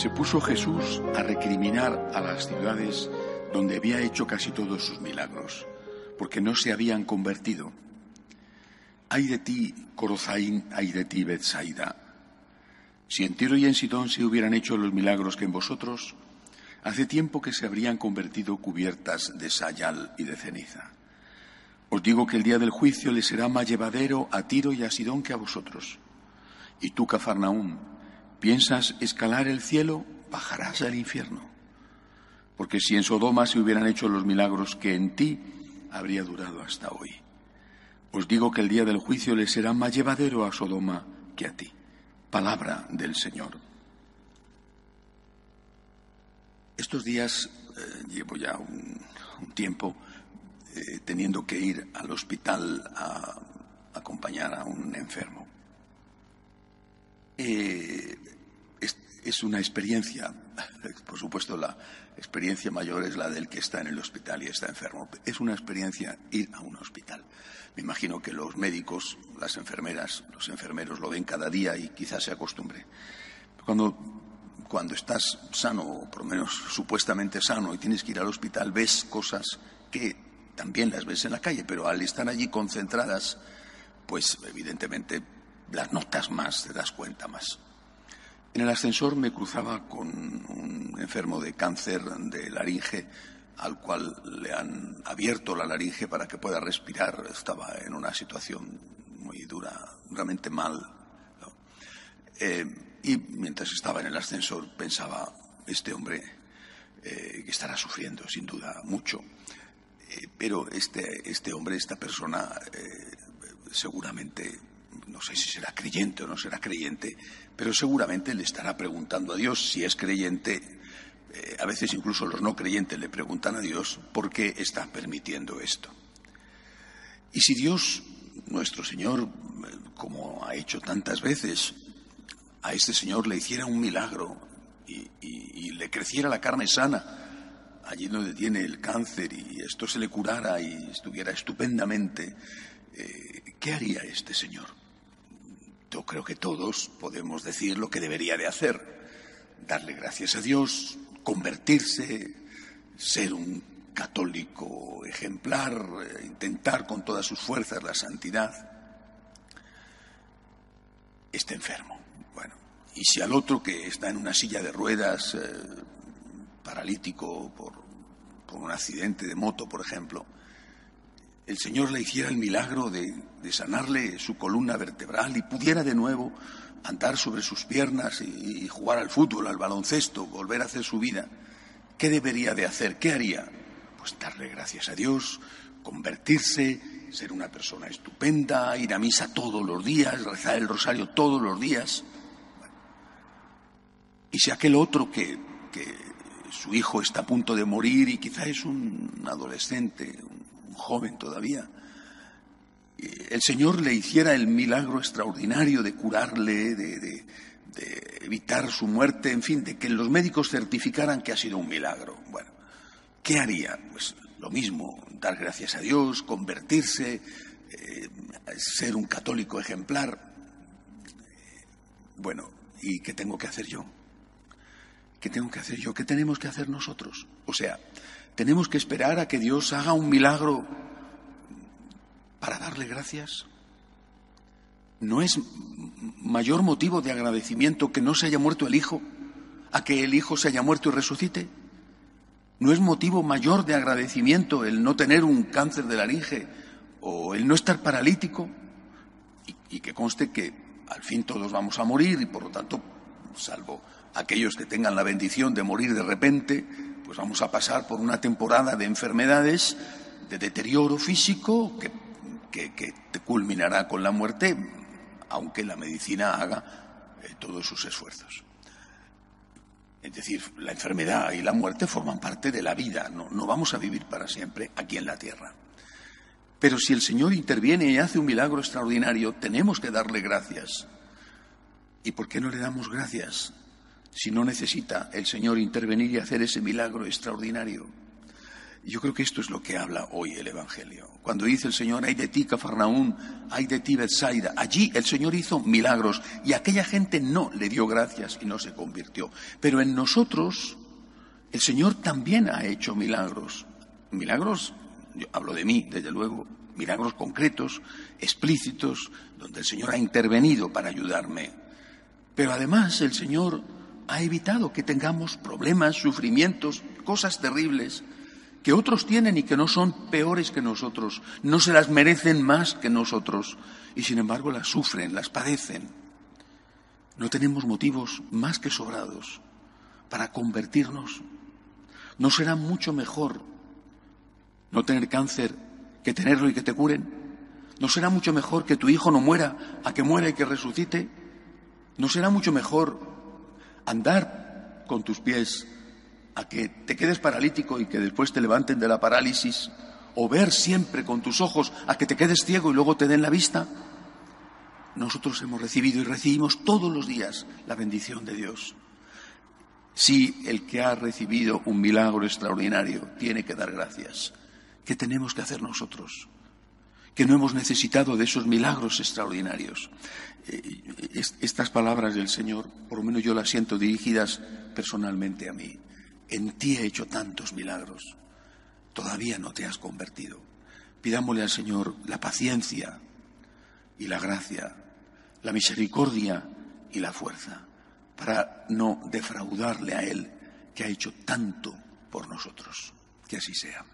Se puso Jesús a recriminar a las ciudades donde había hecho casi todos sus milagros, porque no se habían convertido. Ay de ti, Corozaín, ay de ti, Bethsaida. Si en Tiro y en Sidón se hubieran hecho los milagros que en vosotros, hace tiempo que se habrían convertido cubiertas de sayal y de ceniza. Os digo que el día del juicio le será más llevadero a Tiro y a Sidón que a vosotros. Y tú, Cafarnaúm, ¿Piensas escalar el cielo? Bajarás al infierno. Porque si en Sodoma se hubieran hecho los milagros que en ti, habría durado hasta hoy. Os digo que el día del juicio le será más llevadero a Sodoma que a ti. Palabra del Señor. Estos días eh, llevo ya un, tiempo eh, teniendo que ir al hospital a acompañar a un enfermo. Eh, es, una experiencia, por supuesto la experiencia mayor es la del que está en el hospital y está enfermo. Es una experiencia ir a un hospital. Me imagino que los médicos, las enfermeras, los enfermeros lo ven cada día y quizás se acostumbre. Cuando, cuando estás sano, o por lo menos supuestamente sano, y tienes que ir al hospital, ves cosas que también las ves en la calle, pero al estar allí concentradas, pues evidentemente las notas más, te das cuenta más. En el ascensor me cruzaba con un enfermo de cáncer de laringe al cual le han abierto la laringe para que pueda respirar. Estaba en una situación muy dura, realmente mal. Eh, y mientras estaba en el ascensor pensaba, este hombre eh, que estará sufriendo sin duda mucho, eh, pero este, este hombre, esta persona, seguramente no sé si será creyente o no será creyente, pero seguramente le estará preguntando a Dios si es creyente. Eh, a veces incluso los no creyentes le preguntan a Dios por qué está permitiendo esto. Y si Dios, nuestro Señor, como ha hecho tantas veces, a este Señor le hiciera un milagro y, le creciera la carne sana, allí donde tiene el cáncer y esto se le curara y estuviera estupendamente, eh, ¿qué haría este Señor? Yo creo que todos podemos decir lo que debería de hacer, darle gracias a Dios, convertirse, ser un católico ejemplar, eh, intentar con todas sus fuerzas la santidad. Está enfermo. Bueno, y si al otro que está en una silla de ruedas, eh, paralítico por, por un accidente de moto, por ejemplo, el Señor le hiciera el milagro de, sanarle su columna vertebral y pudiera de nuevo andar sobre sus piernas y, jugar al fútbol, al baloncesto, volver a hacer su vida, ¿qué debería de hacer? ¿Qué haría? Pues darle gracias a Dios, convertirse, ser una persona estupenda, ir a misa todos los días, rezar el rosario todos los días. Y si aquel otro que, que su hijo está a punto de morir y quizá es un adolescente, joven todavía, el Señor le hiciera el milagro extraordinario de curarle, de, evitar su muerte, en fin, de que los médicos certificaran que ha sido un milagro. Bueno, ¿qué haría? Pues lo mismo, dar gracias a Dios, convertirse, eh, ser un católico ejemplar. Bueno, ¿y qué tengo que hacer yo? ¿Qué tengo que hacer yo? ¿Qué tenemos que hacer nosotros? O sea, tenemos que esperar a que Dios haga un milagro para darle gracias. ¿No es mayor motivo de agradecimiento que no se haya muerto el Hijo a que el Hijo se haya muerto y resucite? ¿No es motivo mayor de agradecimiento el no tener un cáncer de laringe o el no estar paralítico? Y, y que conste que al fin todos vamos a morir y por lo tanto, salvo aquellos que tengan la bendición de morir de repente, pues vamos a pasar por una temporada de enfermedades, de deterioro físico que, que, culminará con la muerte, aunque la medicina haga eh, todos sus esfuerzos. Es decir, la enfermedad y la muerte forman parte de la vida, no, no vamos a vivir para siempre aquí en la tierra. Pero si el Señor interviene y hace un milagro extraordinario, tenemos que darle gracias. ¿Y por qué no le damos gracias si no necesita el Señor intervenir y hacer ese milagro extraordinario? Yo creo que esto es lo que habla hoy el Evangelio. Cuando dice el Señor, hay de ti, Cafarnaún, hay de ti, Bethsaida. Allí el Señor hizo milagros y aquella gente no le dio gracias y no se convirtió. Pero en nosotros, el Señor también ha hecho milagros. Milagros, yo hablo de mí, desde luego, milagros concretos, explícitos, donde el Señor ha intervenido para ayudarme. Pero además el Señor ha evitado que tengamos problemas, sufrimientos, cosas terribles que otros tienen y que no son peores que nosotros, no se las merecen más que nosotros y sin embargo las sufren, las padecen. No tenemos motivos más que sobrados para convertirnos. ¿No será mucho mejor no tener cáncer que tenerlo y que te curen? ¿No será mucho mejor que tu hijo no muera a que muera y que resucite? ¿No será mucho mejor andar con tus pies a que te quedes paralítico y que después te levanten de la parálisis, o ver siempre con tus ojos a que te quedes ciego y luego te den la vista, nosotros hemos recibido y recibimos todos los días la bendición de Dios. Si el que ha recibido un milagro extraordinario tiene que dar gracias, ¿qué tenemos que hacer nosotros? Que no hemos necesitado de esos milagros extraordinarios. Eh, estas palabras del Señor, por lo menos yo las siento dirigidas personalmente a mí en ti he hecho tantos milagros, todavía no te has convertido. Pidámosle al Señor la paciencia y la gracia, la misericordia y la fuerza, para no defraudarle a Él que ha hecho tanto por nosotros. Que así sea.